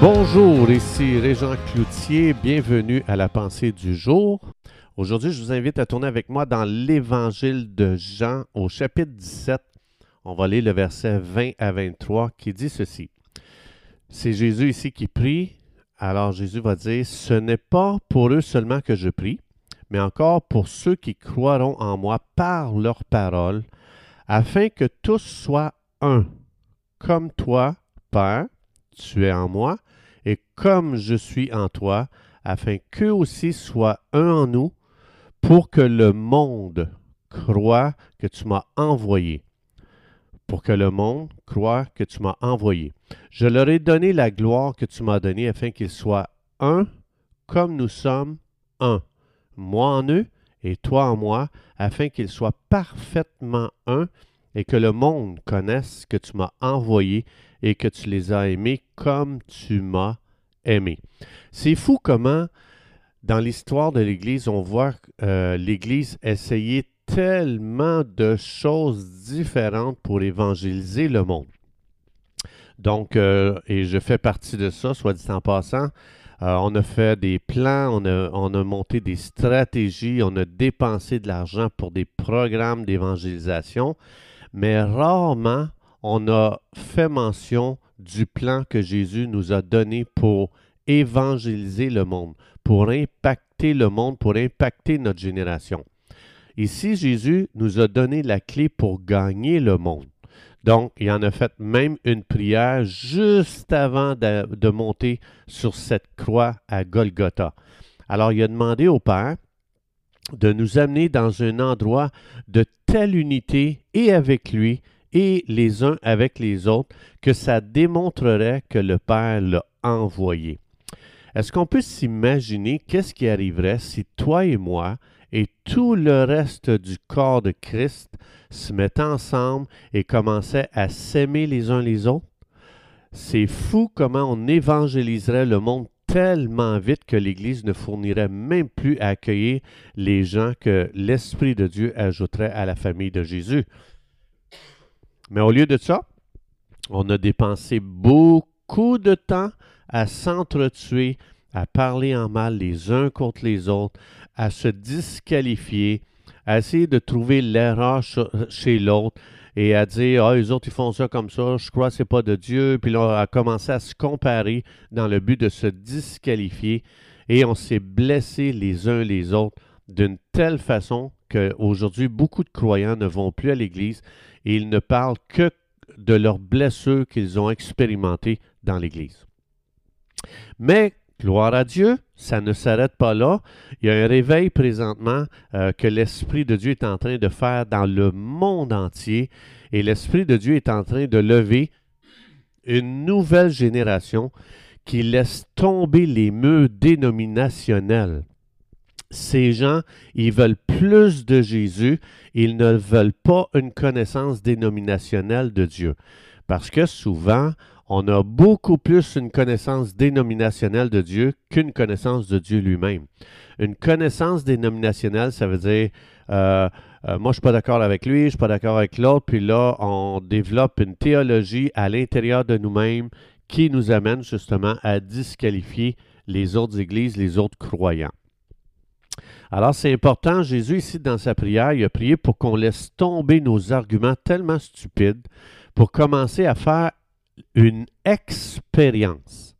Bonjour, ici Régent Cloutier, bienvenue à la pensée du jour. Aujourd'hui, je vous invite à tourner avec moi dans l'Évangile de Jean au chapitre 17. On va lire le verset 20 à 23 qui dit ceci. C'est Jésus ici qui prie. Alors Jésus va dire, ce n'est pas pour eux seulement que je prie, mais encore pour ceux qui croiront en moi par leur parole, afin que tous soient un, comme toi, Père, tu es en moi, et comme je suis en toi, afin qu'eux aussi soient un en nous, pour que le monde croit que tu m'as envoyé. Pour que le monde croit que tu m'as envoyé. Je leur ai donné la gloire que tu m'as donnée, afin qu'ils soient un, comme nous sommes un. Moi en eux et toi en moi, afin qu'ils soient parfaitement un, et que le monde connaisse que tu m'as envoyé et que tu les as aimés comme tu m'as aimé. C'est fou comment, dans l'histoire de l'Église, on voit euh, l'Église essayer tellement de choses différentes pour évangéliser le monde. Donc, euh, et je fais partie de ça, soit dit en passant. Euh, on a fait des plans, on a, on a, monté des stratégies, on a dépensé de l'argent pour des programmes d'évangélisation, mais rarement on a fait mention du plan que Jésus nous a donné pour évangéliser le monde, pour impacter le monde, pour impacter notre génération. Ici, Jésus nous a donné la clé pour gagner le monde. Donc, il en a fait même une prière juste avant de, monter sur cette croix à Golgotha. Alors, il a demandé au Père de nous amener dans un endroit de telle unité et avec lui et les uns avec les autres que ça démontrerait que le Père l'a envoyé. Est-ce qu'on peut s'imaginer qu'est-ce qui arriverait si toi et moi et tout le reste du corps de Christ se mettaient ensemble et commençaient à s'aimer les uns les autres? C'est fou comment on évangéliserait le monde tellement vite que l'Église ne fournirait même plus à accueillir les gens que l'Esprit de Dieu ajouterait à la famille de Jésus. Mais au lieu de ça, on a dépensé beaucoup de temps à s'entretuer, à parler en mal les uns contre les autres, à se disqualifier, à essayer de trouver l'erreur chez l'autre et à dire Ah, les autres, ils font ça comme ça, je crois que ce n'est pas de Dieu. Puis là, à commencer à se comparer dans le but de se disqualifier. Et on s'est blessés les uns les autres d'une telle façon qu'aujourd'hui, beaucoup de croyants ne vont plus à l'Église et ils ne parlent que de leurs blessures qu'ils ont expérimentées dans l'Église. Mais, gloire à Dieu, ça ne s'arrête pas là. Il y a un réveil présentement euh, que l'Esprit de Dieu est en train de faire dans le monde entier et l'Esprit de Dieu est en train de lever une nouvelle génération qui laisse tomber les murs dénominationnels ces gens, ils veulent plus de Jésus, ils ne veulent pas une connaissance dénominationnelle de Dieu. Parce que souvent, on a beaucoup plus une connaissance dénominationnelle de Dieu qu'une connaissance de Dieu lui-même. Une connaissance dénominationnelle, ça veut dire, euh, euh, moi je suis pas d'accord avec lui, je suis pas d'accord avec l'autre, puis là, on développe une théologie à l'intérieur de nous-mêmes qui nous amène justement à disqualifier les autres églises, les autres croyants. Alors c'est important, Jésus ici dans sa prière, il a prié pour qu'on laisse tomber nos arguments tellement stupides pour commencer à faire une expérience,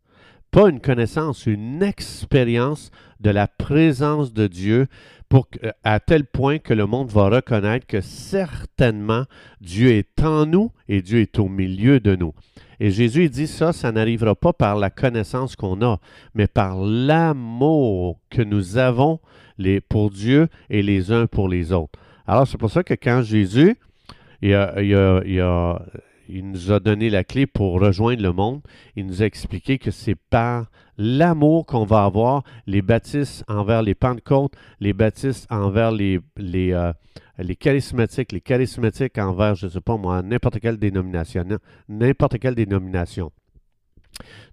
pas une connaissance, une expérience de la présence de Dieu pour, à tel point que le monde va reconnaître que certainement Dieu est en nous et Dieu est au milieu de nous. Et Jésus dit ça, ça n'arrivera pas par la connaissance qu'on a, mais par l'amour que nous avons les, pour Dieu et les uns pour les autres. Alors c'est pour ça que quand Jésus, il, il nous a donné la clé pour rejoindre le monde, il nous a expliqué que c'est par l'amour qu'on va avoir les baptistes envers les Pentecôtes, les baptistes envers les, euh, charismatiques, les charismatiques envers, je ne sais pas moi, n'importe quelle dénomination, n'importe quelle dénomination.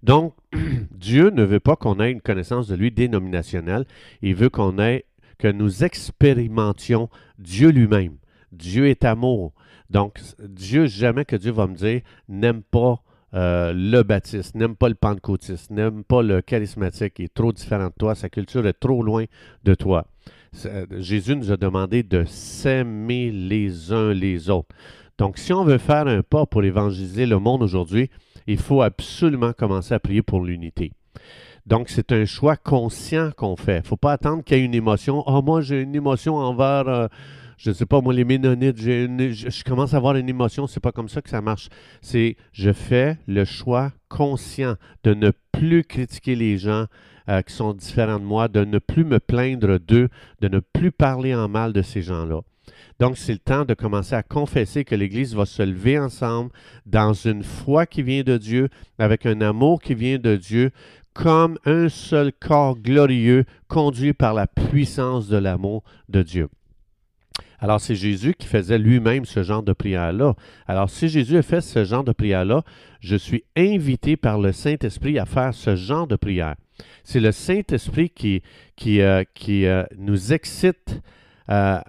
Donc, Dieu ne veut pas qu'on ait une connaissance de lui dénominationnelle, il veut qu'on ait, que nous expérimentions Dieu lui-même. Dieu est amour. Donc, Dieu, jamais que Dieu va me dire, n'aime pas euh, le baptiste, n'aime pas le pentecôtiste, n'aime pas le charismatique, il est trop différent de toi, sa culture est trop loin de toi. Jésus nous a demandé de s'aimer les uns les autres. Donc, si on veut faire un pas pour évangéliser le monde aujourd'hui, il faut absolument commencer à prier pour l'unité. Donc, c'est un choix conscient qu'on fait. Il ne faut pas attendre qu'il y ait une émotion. Ah, oh, moi, j'ai une émotion envers, euh, je ne sais pas, moi, les Ménonites. je, commence à avoir une émotion. C'est pas comme ça que ça marche. C'est, je fais le choix conscient de ne plus critiquer les gens euh, qui sont différents de moi, de ne plus me plaindre d'eux, de ne plus parler en mal de ces gens-là. Donc, c'est le temps de commencer à confesser que l'Église va se lever ensemble dans une foi qui vient de Dieu, avec un amour qui vient de Dieu, comme un seul corps glorieux conduit par la puissance de l'amour de Dieu. Alors, c'est Jésus qui faisait lui-même ce genre de prière-là. Alors, si Jésus a fait ce genre de prière-là, je suis invité par le Saint-Esprit à faire ce genre de prière. C'est le Saint-Esprit qui, euh, euh, nous excite euh,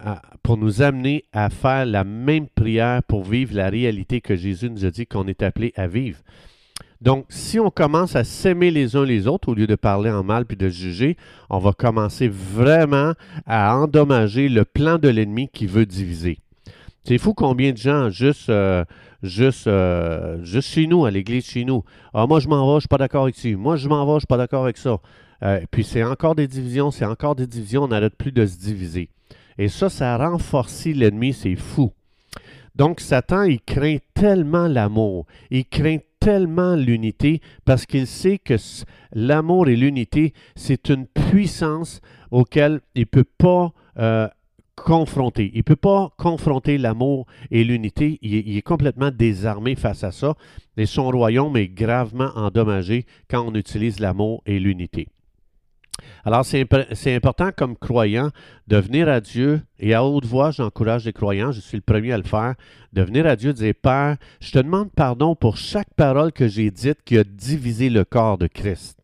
pour nous amener à faire la même prière pour vivre la réalité que Jésus nous a dit qu'on est appelé à vivre. Donc, si on commence à s'aimer les uns les autres au lieu de parler en mal puis de juger, on va commencer vraiment à endommager le plan de l'ennemi qui veut diviser. C'est fou combien de gens, juste, euh, juste, euh, juste chez nous, à l'église chez nous, ah, moi je m'en vais, je ne suis pas d'accord avec ça. Moi je m'en vais, je ne suis pas d'accord avec ça. Puis c'est encore des divisions, c'est encore des divisions, on n'arrête plus de se diviser. Et ça, ça renforce l'ennemi, c'est fou. Donc Satan, il craint tellement l'amour, il craint tellement l'unité parce qu'il sait que l'amour et l'unité, c'est une puissance auquel il ne peut pas euh, confronter. Il ne peut pas confronter l'amour et l'unité. il, est complètement désarmé face à ça. Et son royaume est gravement endommagé quand on utilise l'amour et l'unité. Alors, c'est important comme croyant de venir à Dieu et à haute voix, j'encourage les croyants, je suis le premier à le faire, de venir à Dieu et dire Père, je te demande pardon pour chaque parole que j'ai dite qui a divisé le corps de Christ.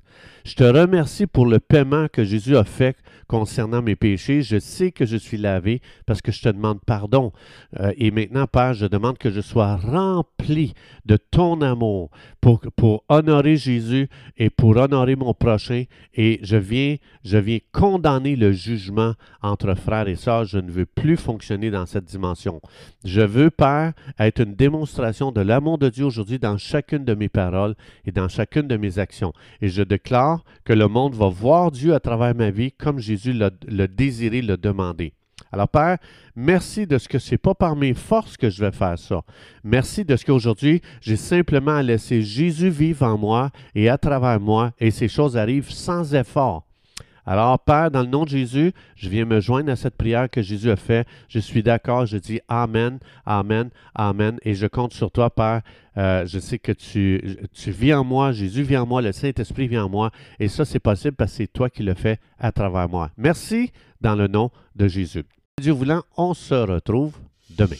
Je te remercie pour le paiement que Jésus a fait concernant mes péchés. Je sais que je suis lavé parce que je te demande pardon. Euh, et maintenant, Père, je demande que je sois rempli de ton amour pour, pour honorer Jésus et pour honorer mon prochain. Et je viens, je viens condamner le jugement entre frères et sœurs. Je ne veux plus fonctionner dans cette dimension. Je veux, Père, être une démonstration de l'amour de Dieu aujourd'hui dans chacune de mes paroles et dans chacune de mes actions. Et je déclare que le monde va voir Dieu à travers ma vie comme Jésus l'a désiré, l'a. Alors Père, merci de ce que ce n'est pas par mes forces que je vais faire ça. Merci de ce qu'aujourd'hui, j'ai simplement à laisser Jésus vivre en moi et à travers moi et ces choses arrivent sans effort. Alors, Père, dans le nom de Jésus, je viens me joindre à cette prière que Jésus a faite. Je suis d'accord, je dis Amen, Amen, Amen. Et je compte sur toi, Père. Euh, je sais que tu, tu vis en moi, Jésus vit en moi, le Saint-Esprit vit en moi. Et ça, c'est possible parce que c'est toi qui le fais à travers moi. Merci dans le nom de Jésus. Dieu voulant, on se retrouve demain.